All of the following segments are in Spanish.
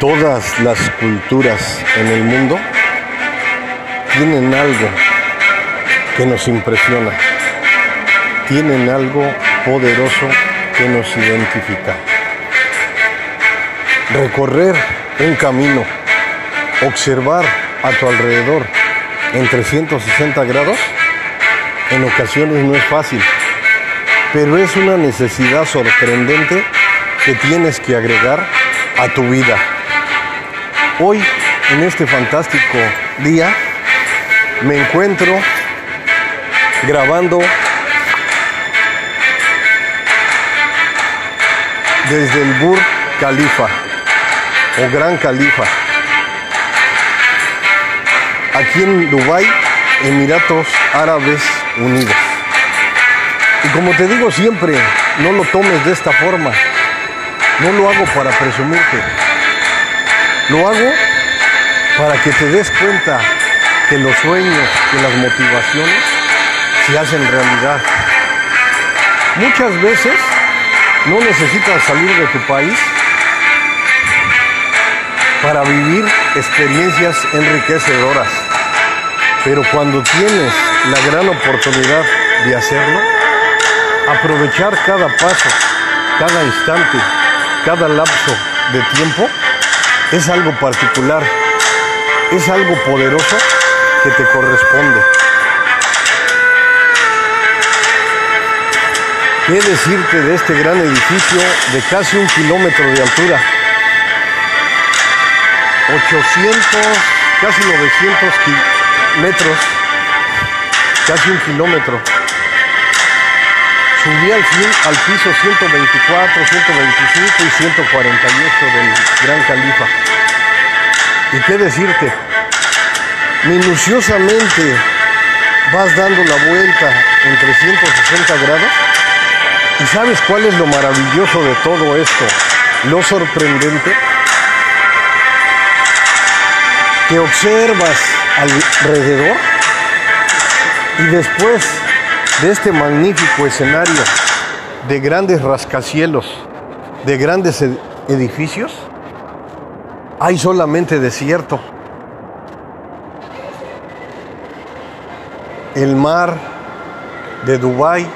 Todas las culturas en el mundo tienen algo que nos impresiona, tienen algo poderoso que nos identifica. Recorrer un camino, observar a tu alrededor en 360 grados, en ocasiones no es fácil, pero es una necesidad sorprendente que tienes que agregar a tu vida. Hoy, en este fantástico día, me encuentro grabando desde el Burj Khalifa o Gran Khalifa, aquí en Dubái, Emiratos Árabes Unidos. Y como te digo siempre, no lo tomes de esta forma. No lo hago para presumirte. Lo hago para que te des cuenta que los sueños, que las motivaciones se hacen realidad. Muchas veces no necesitas salir de tu país para vivir experiencias enriquecedoras. Pero cuando tienes la gran oportunidad de hacerlo, aprovechar cada paso, cada instante, cada lapso de tiempo es algo particular, es algo poderoso que te corresponde. ¿Qué decirte de este gran edificio de casi un kilómetro de altura? 800, casi 900 metros, casi un kilómetro. Subí al, al piso 124, 125 y 148 del Gran Califa. ¿Y qué decirte? Minuciosamente vas dando la vuelta en 360 grados. ¿Y sabes cuál es lo maravilloso de todo esto? Lo sorprendente que observas alrededor y después de este magnífico escenario de grandes rascacielos, de grandes edificios, hay solamente desierto. El mar de Dubái,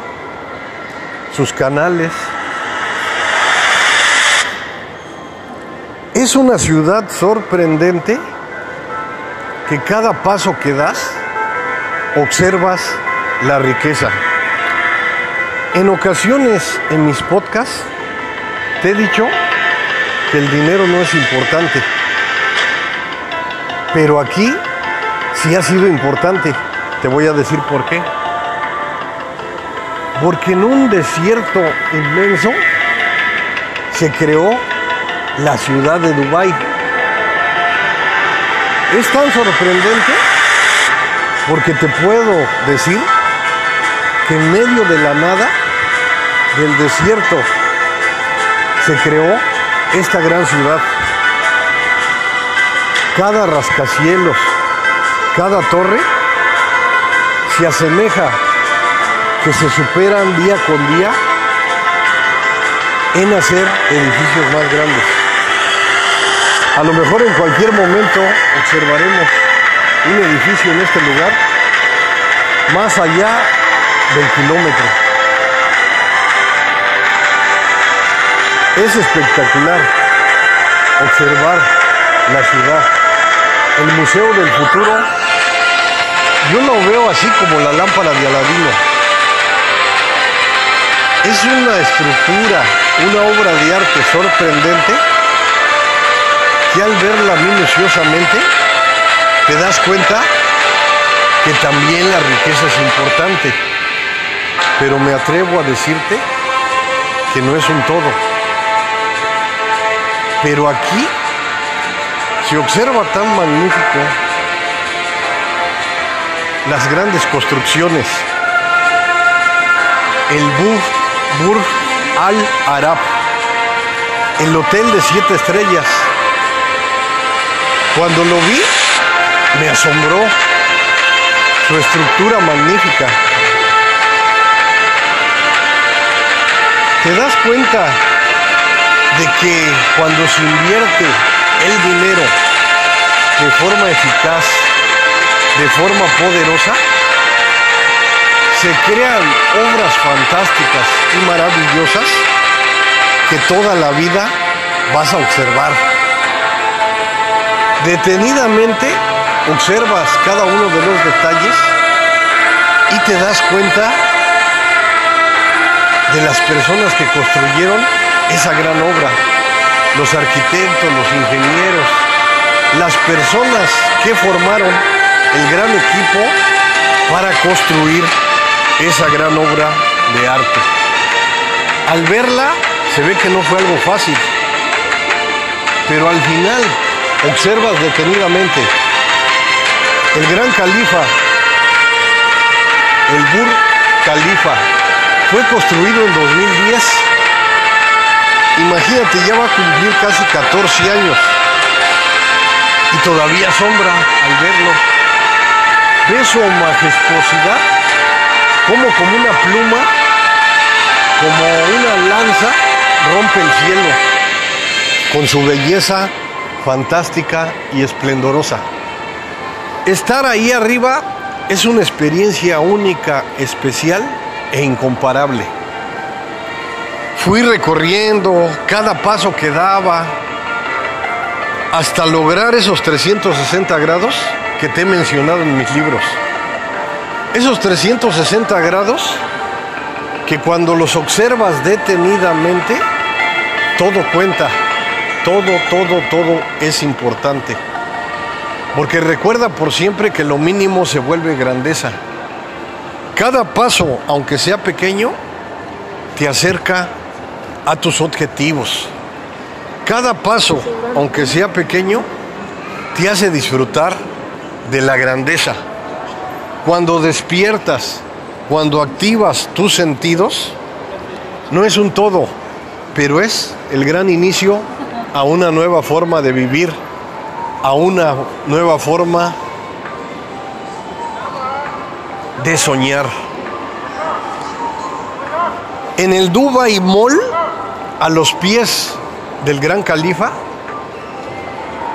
sus canales. Es una ciudad sorprendente que cada paso que das observas la riqueza. En ocasiones en mis podcasts te he dicho que el dinero no es importante, pero aquí sí ha sido importante. Te voy a decir por qué. Porque en un desierto inmenso se creó la ciudad de Dubái. Es tan sorprendente porque te puedo decir que en medio de la nada, del desierto, se creó esta gran ciudad. Cada rascacielos, cada torre se asemeja que se superan día con día en hacer edificios más grandes. A lo mejor en cualquier momento observaremos un edificio en este lugar más allá del kilómetro. Es espectacular observar la ciudad. El Museo del Futuro, yo lo veo así como la lámpara de Aladino. Es una estructura, una obra de arte sorprendente que al verla minuciosamente te das cuenta que también la riqueza es importante. Pero me atrevo a decirte que no es un todo. Pero aquí se observa tan magnífico las grandes construcciones. El Burj, Al Arab, el hotel de siete estrellas. Cuando lo vi, me asombró su estructura magnífica. ¿Te das cuenta de que cuando se invierte el dinero de forma eficaz, de forma poderosa, se crean obras fantásticas y maravillosas que toda la vida vas a observar. Detenidamente observas cada uno de los detalles y te das cuenta de las personas que construyeron esa gran obra, los arquitectos, los ingenieros, las personas que formaron el gran equipo para construir esa gran obra de arte. Al verla se ve que no fue algo fácil, pero al final observas detenidamente el gran califa, el Bur Califa, fue construido en 2010. Imagínate, ya va a cumplir casi 14 años y todavía asombra al verlo. Ve su majestuosidad como como una pluma, como una lanza, rompe el cielo con su belleza fantástica y esplendorosa. Estar ahí arriba es una experiencia única, especial e incomparable. Fui recorriendo cada paso que daba hasta lograr esos 360 grados que te he mencionado en mis libros. Esos 360 grados que cuando los observas detenidamente, todo cuenta, todo, todo, todo es importante. Porque recuerda por siempre que lo mínimo se vuelve grandeza. Cada paso, aunque sea pequeño, te acerca a tus objetivos. Cada paso, aunque sea pequeño, te hace disfrutar de la grandeza. Cuando despiertas, cuando activas tus sentidos, no es un todo, pero es el gran inicio a una nueva forma de vivir a una nueva forma de soñar. En el Dubai Mall, a los pies del Gran Califa,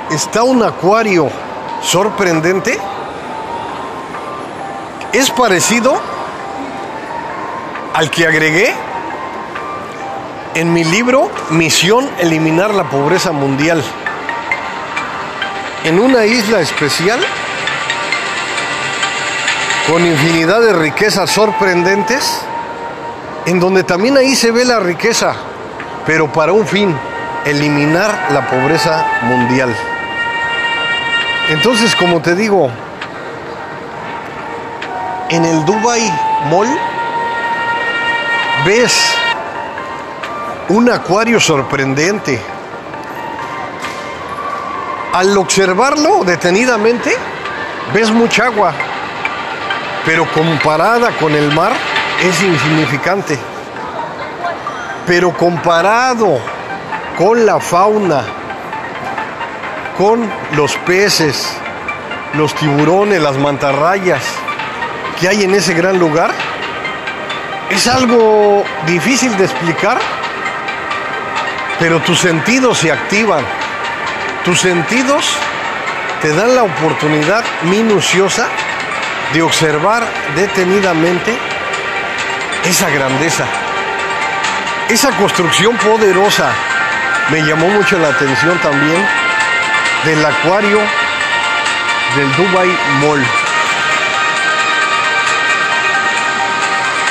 está un acuario sorprendente. Es parecido al que agregué en mi libro Misión Eliminar la Pobreza Mundial en una isla especial con infinidad de riquezas sorprendentes, en donde también ahí se ve la riqueza, pero para un fin, eliminar la pobreza mundial. Entonces, como te digo, en el Dubai Mall ves un acuario sorprendente, al observarlo detenidamente, ves mucha agua, pero comparada con el mar es insignificante. Pero comparado con la fauna, con los peces, los tiburones, las mantarrayas que hay en ese gran lugar, es algo difícil de explicar, pero tus sentidos se activan tus sentidos te dan la oportunidad minuciosa de observar detenidamente esa grandeza, esa construcción poderosa. Me llamó mucho la atención también del acuario del Dubai Mall.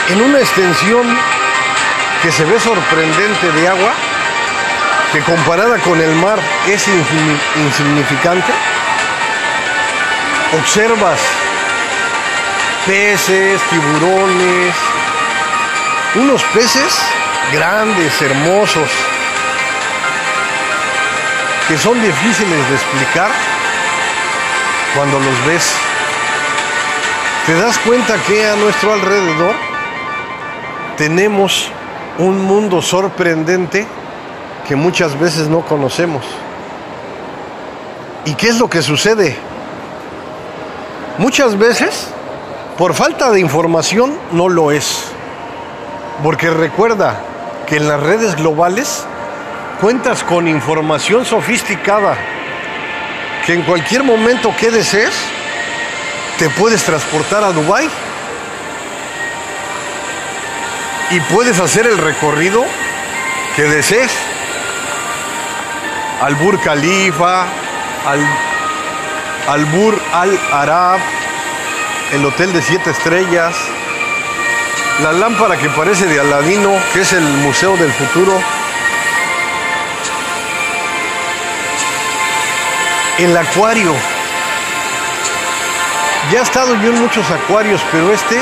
En una extensión que se ve sorprendente de agua, que comparada con el mar es insignificante, observas peces, tiburones, unos peces grandes, hermosos, que son difíciles de explicar cuando los ves. Te das cuenta que a nuestro alrededor tenemos un mundo sorprendente que muchas veces no conocemos. ¿Y qué es lo que sucede? Muchas veces, por falta de información, no lo es. Porque recuerda que en las redes globales cuentas con información sofisticada que en cualquier momento que desees, te puedes transportar a Dubái y puedes hacer el recorrido que desees. Al Burj Khalifa, al, al Bur Al Arab, el hotel de siete estrellas, la lámpara que parece de Aladino, que es el Museo del Futuro, el acuario. Ya he estado yo en muchos acuarios, pero este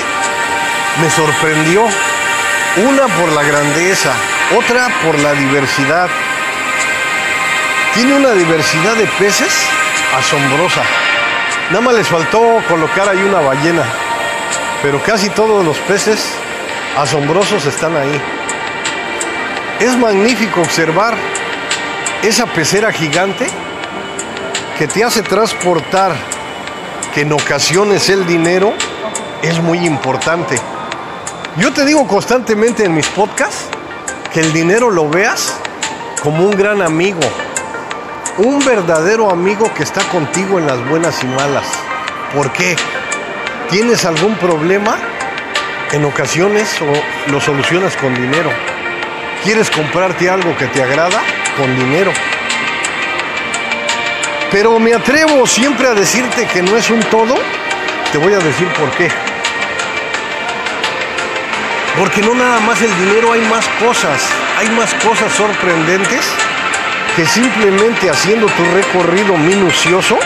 me sorprendió. Una por la grandeza, otra por la diversidad. Tiene una diversidad de peces asombrosa. Nada más les faltó colocar ahí una ballena, pero casi todos los peces asombrosos están ahí. Es magnífico observar esa pecera gigante que te hace transportar, que en ocasiones el dinero es muy importante. Yo te digo constantemente en mis podcasts que el dinero lo veas como un gran amigo, un verdadero amigo que está contigo en las buenas y malas. ¿Por qué? ¿Tienes algún problema? En ocasiones o lo solucionas con dinero. ¿Quieres comprarte algo que te agrada? Con dinero. Pero me atrevo siempre a decirte que no es un todo. Te voy a decir por qué. Porque no nada más el dinero, hay más cosas, hay más cosas sorprendentes que simplemente haciendo tu recorrido minucioso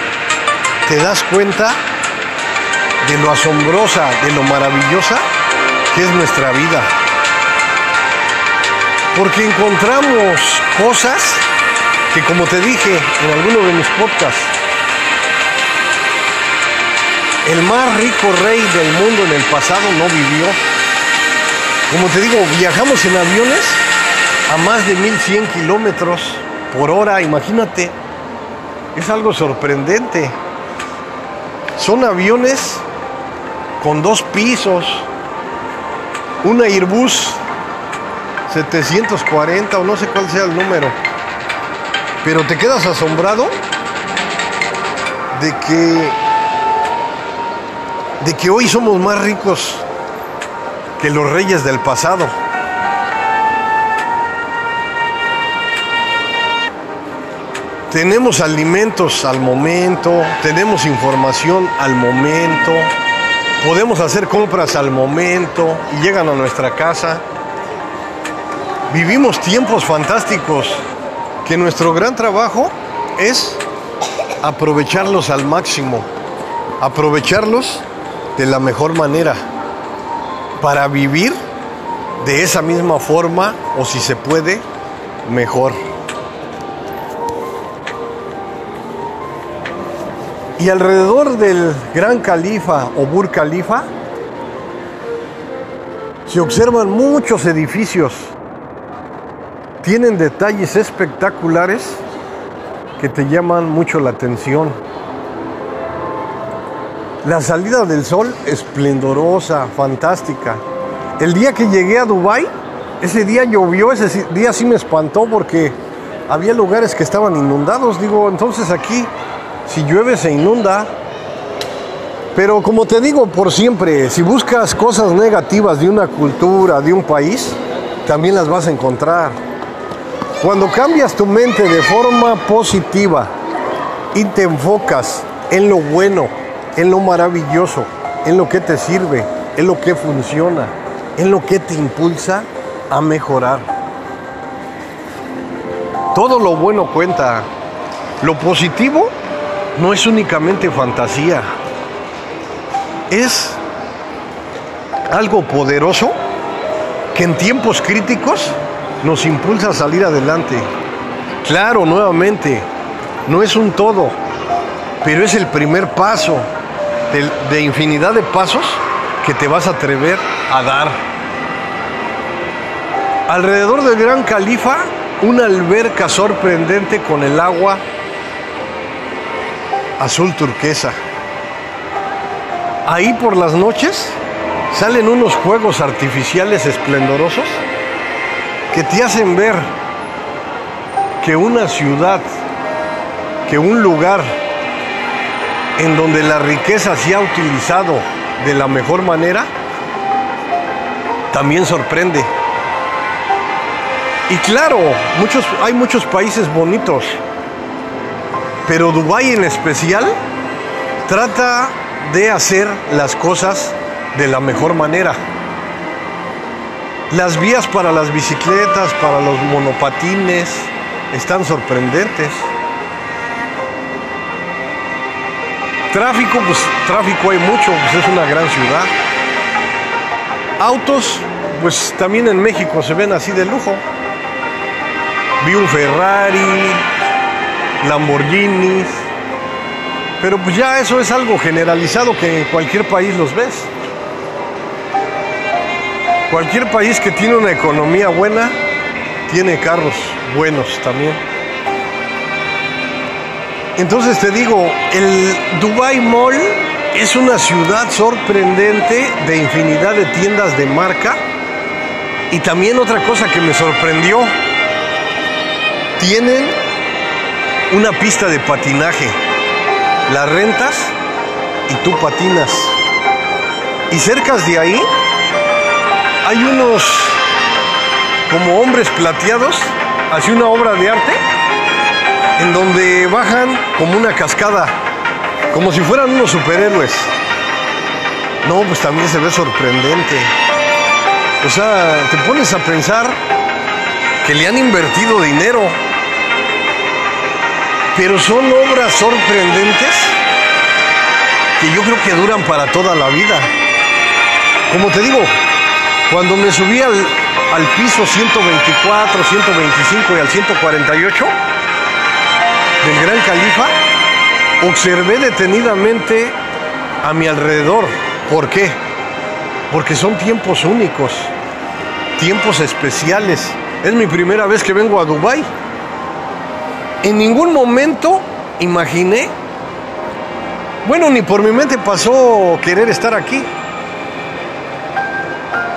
te das cuenta de lo asombrosa, de lo maravillosa que es nuestra vida. Porque encontramos cosas que como te dije en alguno de mis podcasts, el más rico rey del mundo en el pasado no vivió. Como te digo, viajamos en aviones a más de 1100 kilómetros por hora, imagínate. Es algo sorprendente. Son aviones con dos pisos, una Airbus 740 o no sé cuál sea el número pero te quedas asombrado de que de que hoy somos más ricos que los reyes del pasado. Tenemos alimentos al momento, tenemos información al momento, podemos hacer compras al momento y llegan a nuestra casa. Vivimos tiempos fantásticos que nuestro gran trabajo es aprovecharlos al máximo, aprovecharlos de la mejor manera para vivir de esa misma forma o si se puede, mejor. Y alrededor del Gran Califa o Bur Califa se observan muchos edificios tienen detalles espectaculares que te llaman mucho la atención. La salida del sol esplendorosa, fantástica. El día que llegué a Dubai, ese día llovió, ese día sí me espantó porque había lugares que estaban inundados. Digo, entonces aquí, si llueve se inunda. Pero como te digo por siempre, si buscas cosas negativas de una cultura, de un país, también las vas a encontrar. Cuando cambias tu mente de forma positiva y te enfocas en lo bueno, en lo maravilloso, en lo que te sirve, en lo que funciona, en lo que te impulsa a mejorar. Todo lo bueno cuenta. Lo positivo no es únicamente fantasía. Es algo poderoso que en tiempos críticos nos impulsa a salir adelante. Claro, nuevamente, no es un todo, pero es el primer paso de, infinidad de pasos que te vas a atrever a dar. Alrededor del Gran Califa, una alberca sorprendente con el agua azul turquesa. Ahí por las noches salen unos juegos artificiales esplendorosos que te hacen ver que una ciudad, que un lugar en donde la riqueza se ha utilizado de la mejor manera, también sorprende. Y claro, muchos, hay muchos países bonitos, pero Dubái en especial trata de hacer las cosas de la mejor manera. Las vías para las bicicletas, para los monopatines, están sorprendentes. Tráfico, pues tráfico hay mucho, pues es una gran ciudad. Autos, pues también en México se ven así de lujo. Vi un Ferrari, Lamborghinis, pero pues ya eso es algo generalizado que en cualquier país los ves. Cualquier país que tiene una economía buena tiene carros buenos también. Entonces te digo, el Dubai Mall es una ciudad sorprendente de infinidad de tiendas de marca. Y también otra cosa que me sorprendió, tienen una pista de patinaje. La rentas y tú patinas. Y cerca de ahí hay unos como hombres plateados hacia una obra de arte en donde bajan como una cascada, como si fueran unos superhéroes. No, pues también se ve sorprendente. O sea, te pones a pensar que le han invertido dinero, pero son obras sorprendentes que yo creo que duran para toda la vida. Como te digo, cuando me subí al, al piso 124, 125 y al 148 del Gran Califa, observé detenidamente a mi alrededor. ¿Por qué? Porque son tiempos únicos, tiempos especiales. Es mi primera vez que vengo a Dubái. En ningún momento imaginé, bueno, ni por mi mente pasó querer estar aquí.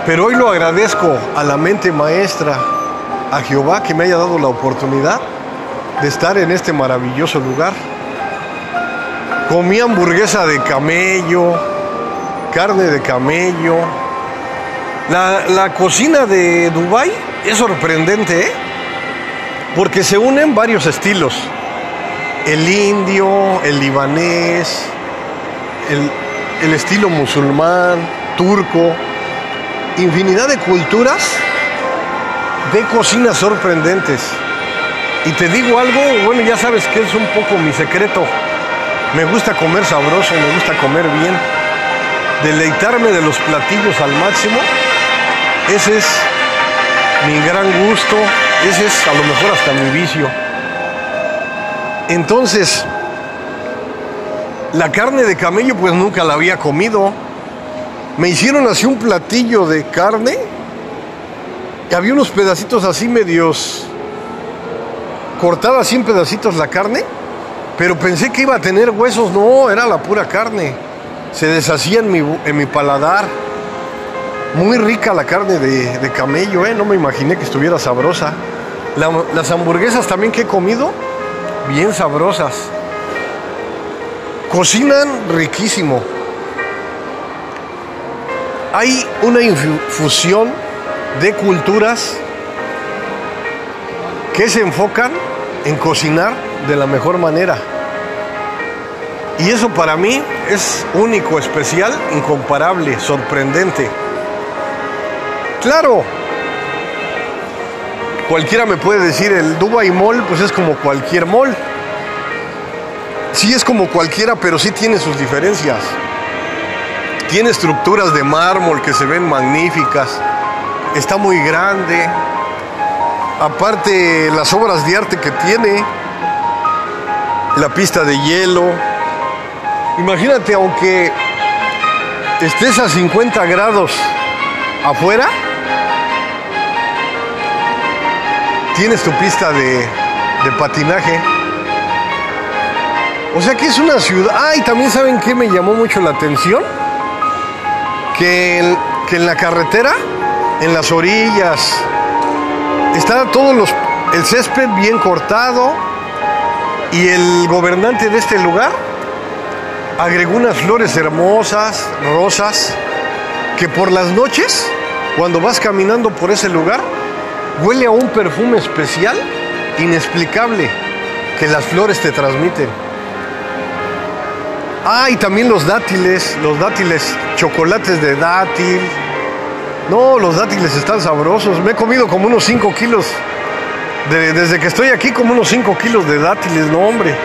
Pero hoy lo agradezco a la mente maestra, a Jehová que me haya dado la oportunidad de estar en este maravilloso lugar. Comí hamburguesa de camello, carne de camello. La, la cocina de Dubai es sorprendente, ¿eh? Porque se unen varios estilos. El indio, el libanés, el, estilo musulmán, turco infinidad de culturas, de cocinas sorprendentes. Y te digo algo, bueno, ya sabes que es un poco mi secreto. Me gusta comer sabroso, me gusta comer bien. Deleitarme de los platillos al máximo. Ese es mi gran gusto, ese es a lo mejor hasta mi vicio. Entonces, la carne de camello pues nunca la había comido me hicieron así un platillo de carne y había unos pedacitos así medios cortada así en pedacitos la carne, pero pensé que iba a tener huesos, no, era la pura carne. Se deshacía en mi, en mi paladar. Muy rica la carne de, camello, ¿eh? no me imaginé que estuviera sabrosa. Las hamburguesas también que he comido, bien sabrosas. Cocinan riquísimo hay una infusión de culturas que se enfocan en cocinar de la mejor manera. Y eso para mí es único, especial, incomparable, sorprendente. Claro, cualquiera me puede decir, el Dubai Mall pues es como cualquier mall. Sí es como cualquiera, pero sí tiene sus diferencias. Tiene estructuras de mármol que se ven magníficas. Está muy grande. Aparte las obras de arte que tiene. La pista de hielo. Imagínate, aunque estés a 50 grados afuera, tienes tu pista de, patinaje. O sea que es una ciudad. Ah, también saben que me llamó mucho la atención que, en la carretera, en las orillas, está todo los, el césped bien cortado y el gobernante de este lugar agregó unas flores hermosas, rosas, que por las noches, cuando vas caminando por ese lugar, huele a un perfume especial, inexplicable, que las flores te transmiten. Ah, y también los dátiles, los dátiles, chocolates de dátil. No, los dátiles están sabrosos. Me he comido como unos 5 kilos. desde que estoy aquí, como unos 5 kilos de dátiles, no, hombre.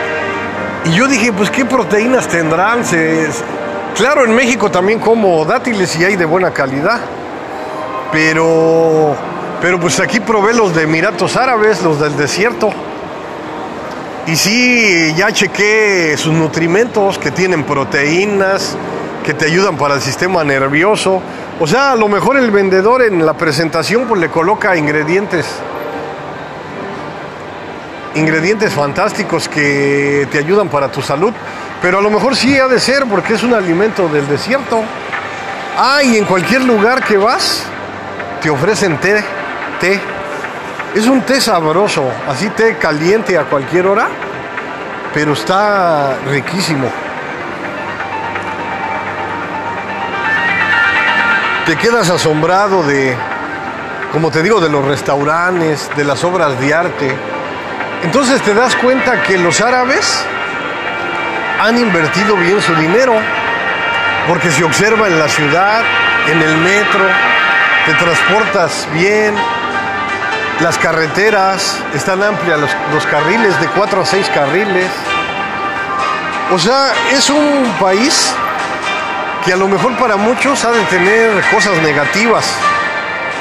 Y yo dije, pues, ¿qué proteínas tendrán? claro, en México también como dátiles y hay de buena calidad. Pero, pero pues aquí probé los de Emiratos Árabes, los del desierto. Y sí, ya chequé sus nutrimentos, que tienen proteínas, que te ayudan para el sistema nervioso. O sea, a lo mejor el vendedor en la presentación pues le coloca ingredientes. Ingredientes fantásticos que te ayudan para tu salud. Pero a lo mejor sí ha de ser porque es un alimento del desierto. Ah, y en cualquier lugar que vas, te ofrecen té, es un té sabroso, así té caliente a cualquier hora, pero está riquísimo. Te quedas asombrado de, como te digo, de los restaurantes, de las obras de arte. Entonces te das cuenta que los árabes han invertido bien su dinero, porque se observa en la ciudad, en el metro, te transportas bien, las carreteras están amplias, los, carriles de 4 a 6 carriles. O sea, es un país que a lo mejor para muchos ha de tener cosas negativas.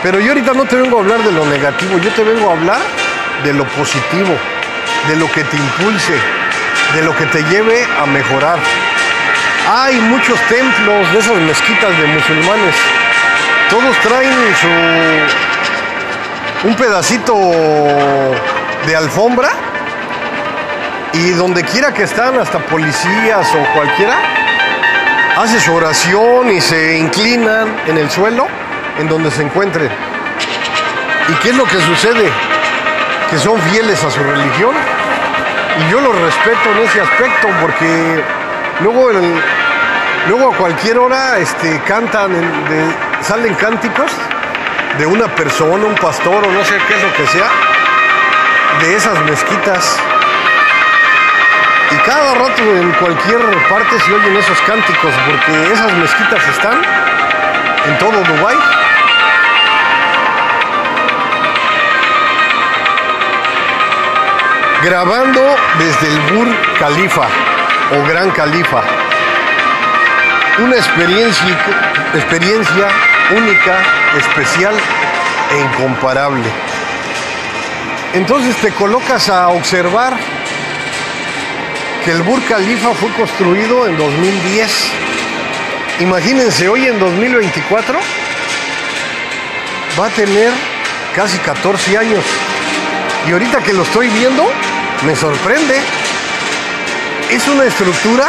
Pero yo ahorita no te vengo a hablar de lo negativo, yo te vengo a hablar de lo positivo, de lo que te impulse, de lo que te lleve a mejorar. Hay muchos templos de esas mezquitas de musulmanes. Todos traen su un pedacito de alfombra y donde quiera que están, hasta policías o cualquiera, hace su oración y se inclinan en el suelo en donde se encuentren. ¿Y qué es lo que sucede? Que son fieles a su religión y yo los respeto en ese aspecto porque luego, luego a cualquier hora este, cantan, salen cánticos de una persona, un pastor o no sé qué es lo que sea, de esas mezquitas. Y cada rato en cualquier parte se oyen esos cánticos, porque esas mezquitas están en todo Dubái. Grabando desde el Bur Khalifa o Gran Califa. Una experiencia, experiencia única, especial e incomparable. Entonces te colocas a observar que el Burj Khalifa fue construido en 2010. Imagínense, hoy en 2024 va a tener casi 14 años. Y ahorita que lo estoy viendo, me sorprende. Es una estructura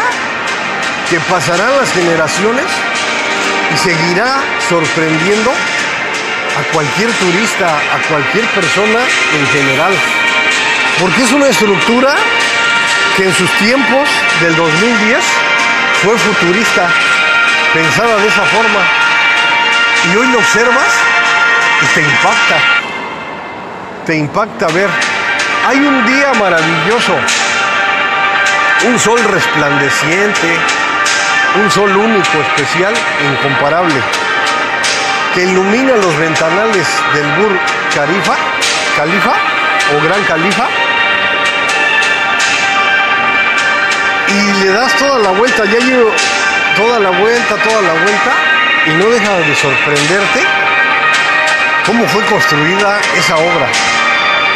que pasarán las generaciones y seguirá sorprendiendo a cualquier turista, a cualquier persona en general. Porque es una estructura que en sus tiempos del 2010 fue futurista, pensada de esa forma. Y hoy lo observas y te impacta. Te impacta ver. Hay un día maravilloso, un sol resplandeciente, un sol único, especial, incomparable, que ilumina los ventanales del Bur Khalifa, Califa o Gran Califa, y le das toda la vuelta, ya llevo toda la vuelta, toda la vuelta, y no deja de sorprenderte cómo fue construida esa obra.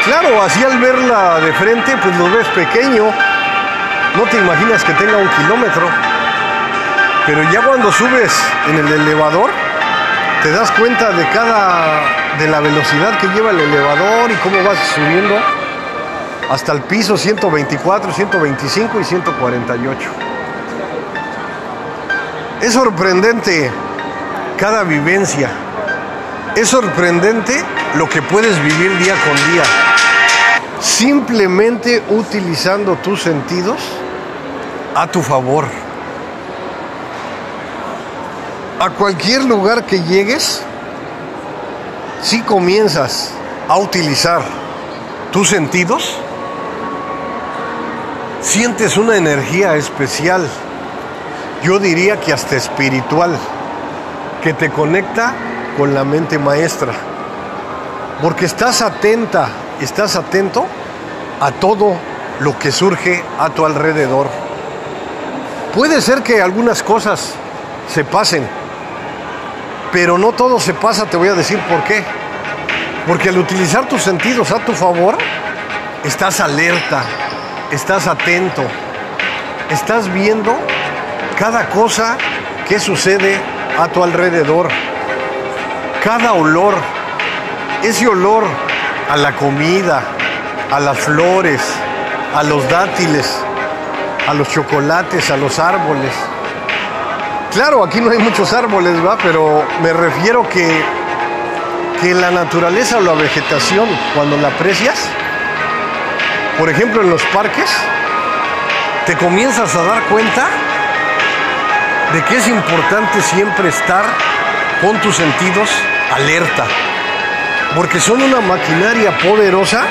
Claro, así al verla de frente, pues lo ves pequeño, no te imaginas que tenga un kilómetro pero ya cuando subes en el elevador, te das cuenta de cada, de la velocidad que lleva el elevador y cómo vas subiendo hasta el piso 124, 125 y 148. Es sorprendente cada vivencia. Es sorprendente lo que puedes vivir día con día. Simplemente utilizando tus sentidos a tu favor a cualquier lugar que llegues, si comienzas a utilizar tus sentidos, sientes una energía especial, yo diría que hasta espiritual, que te conecta con la mente maestra, porque estás atenta, estás atento a todo lo que surge a tu alrededor. Puede ser que algunas cosas se pasen, pero no todo se pasa, te voy a decir por qué. Porque al utilizar tus sentidos a tu favor, estás alerta, estás atento, estás viendo cada cosa que sucede a tu alrededor, cada olor, ese olor a la comida, a las flores, a los dátiles, a los chocolates, a los árboles. Claro, aquí no hay muchos árboles, ¿va? Pero me refiero que, que la naturaleza o la vegetación, cuando la aprecias, por ejemplo en los parques, te comienzas a dar cuenta de que es importante siempre estar con tus sentidos alerta, porque son una maquinaria poderosa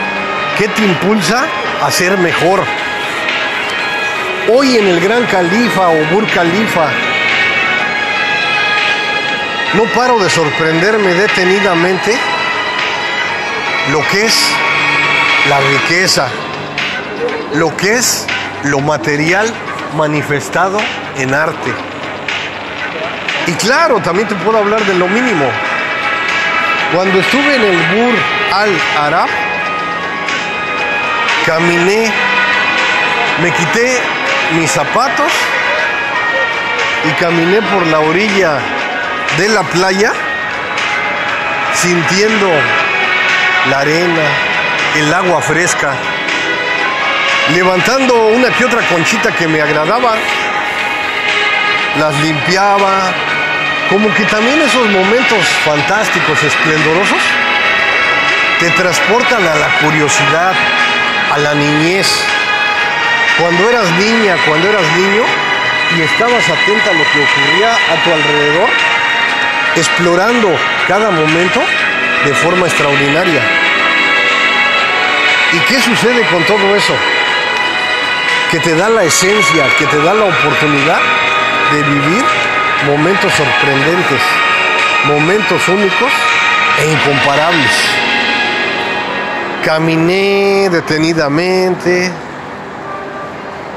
que te impulsa a ser mejor. Hoy en el Gran Califa o Bur Califa, no paro de sorprenderme detenidamente lo que es la riqueza, lo que es lo material manifestado en arte. Y claro, también te puedo hablar de lo mínimo. Cuando estuve en el Bur al Arab, caminé, me quité mis zapatos y caminé por la orilla de la playa sintiendo la arena, el agua fresca, levantando una que otra conchita que me agradaba, las limpiaba, como que también esos momentos fantásticos, esplendorosos, te transportan a la curiosidad, a la niñez. Cuando eras niña, cuando eras niño y estabas atenta a lo que ocurría a tu alrededor, explorando cada momento de forma extraordinaria. ¿Y qué sucede con todo eso? Que te da la esencia, que te da la oportunidad de vivir momentos sorprendentes, momentos únicos e incomparables. Caminé detenidamente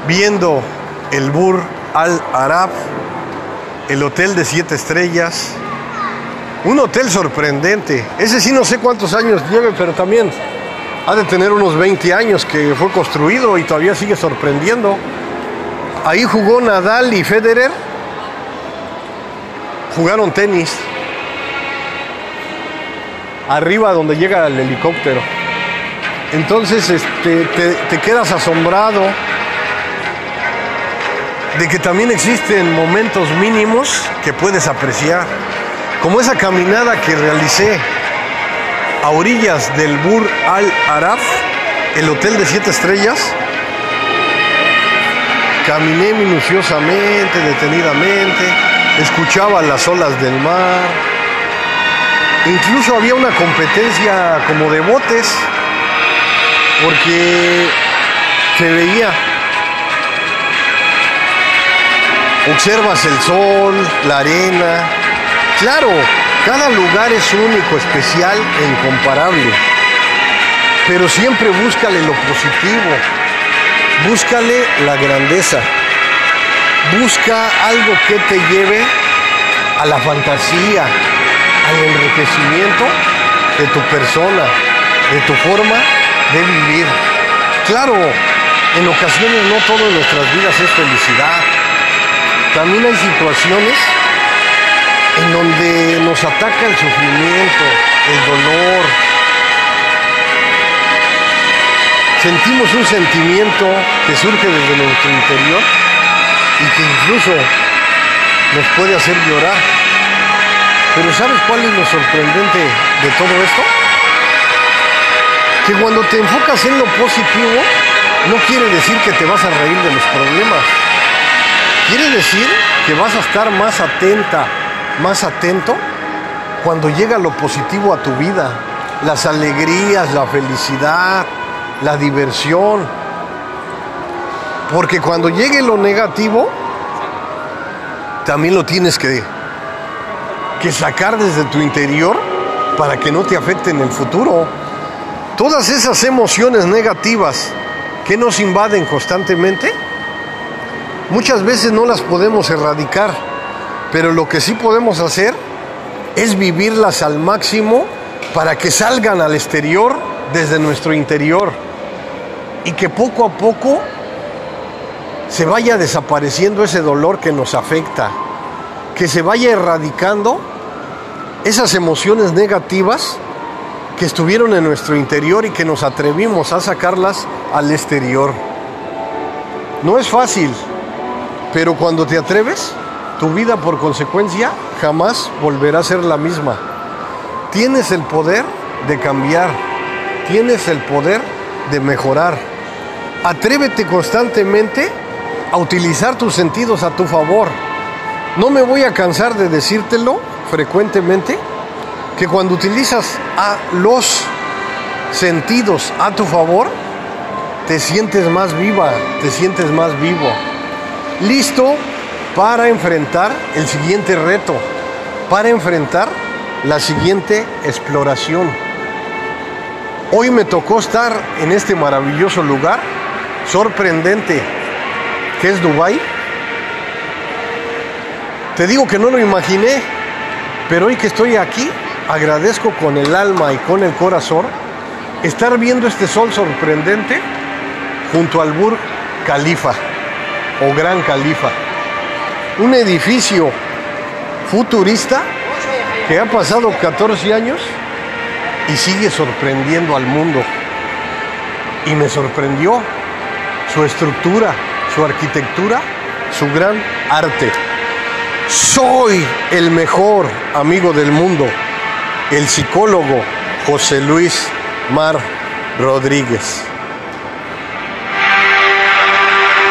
viendo el Bur Al Arab, el hotel de siete estrellas, un hotel sorprendente. Ese sí no sé cuántos años lleve, pero también ha de tener unos 20 años que fue construido y todavía sigue sorprendiendo. Ahí jugó Nadal y Federer. Jugaron tenis. Arriba donde llega el helicóptero. Entonces este, te, te quedas asombrado de que también existen momentos mínimos que puedes apreciar, como esa caminada que realicé a orillas del Bur Al Araf, el hotel de siete estrellas. Caminé minuciosamente, detenidamente, escuchaba las olas del mar. Incluso había una competencia como de botes, porque se veía Observas el sol, la arena. Claro, cada lugar es único, especial e incomparable. Pero siempre búscale lo positivo. Búscale la grandeza. Busca algo que te lleve a la fantasía, al enriquecimiento de tu persona, de tu forma de vivir. Claro, en ocasiones no todo en nuestras vidas es felicidad también hay situaciones en donde nos ataca el sufrimiento, el dolor. Sentimos un sentimiento que surge desde nuestro interior y que incluso nos puede hacer llorar. Pero ¿sabes cuál es lo sorprendente de todo esto? Que cuando te enfocas en lo positivo, no quiere decir que te vas a reír de los problemas Quiere decir que vas a estar más atenta, más atento cuando llega lo positivo a tu vida, las alegrías, la felicidad, la diversión. Porque cuando llegue lo negativo, también lo tienes que, que sacar desde tu interior para que no te afecte en el futuro. Todas esas emociones negativas que nos invaden constantemente, muchas veces no las podemos erradicar, pero lo que sí podemos hacer es vivirlas al máximo para que salgan al exterior desde nuestro interior y que poco a poco se vaya desapareciendo ese dolor que nos afecta, que se vaya erradicando esas emociones negativas que estuvieron en nuestro interior y que nos atrevimos a sacarlas al exterior. No es fácil, pero cuando te atreves, tu vida por consecuencia jamás volverá a ser la misma. Tienes el poder de cambiar, tienes el poder de mejorar. Atrévete constantemente a utilizar tus sentidos a tu favor. No me voy a cansar de decírtelo frecuentemente, que cuando utilizas a los sentidos a tu favor, te sientes más viva, te sientes más vivo. Listo para enfrentar el siguiente reto, para enfrentar la siguiente exploración. Hoy me tocó estar en este maravilloso lugar, sorprendente, que es Dubái. Te digo que no lo imaginé, pero hoy que estoy aquí, agradezco con el alma y con el corazón estar viendo este sol sorprendente junto al Burj Khalifa o Gran Khalifa. Un edificio futurista que ha pasado 14 años y sigue sorprendiendo al mundo. Y me sorprendió su estructura, su arquitectura, su gran arte. Soy el mejor amigo del mundo, el psicólogo José Luis Mar Rodríguez.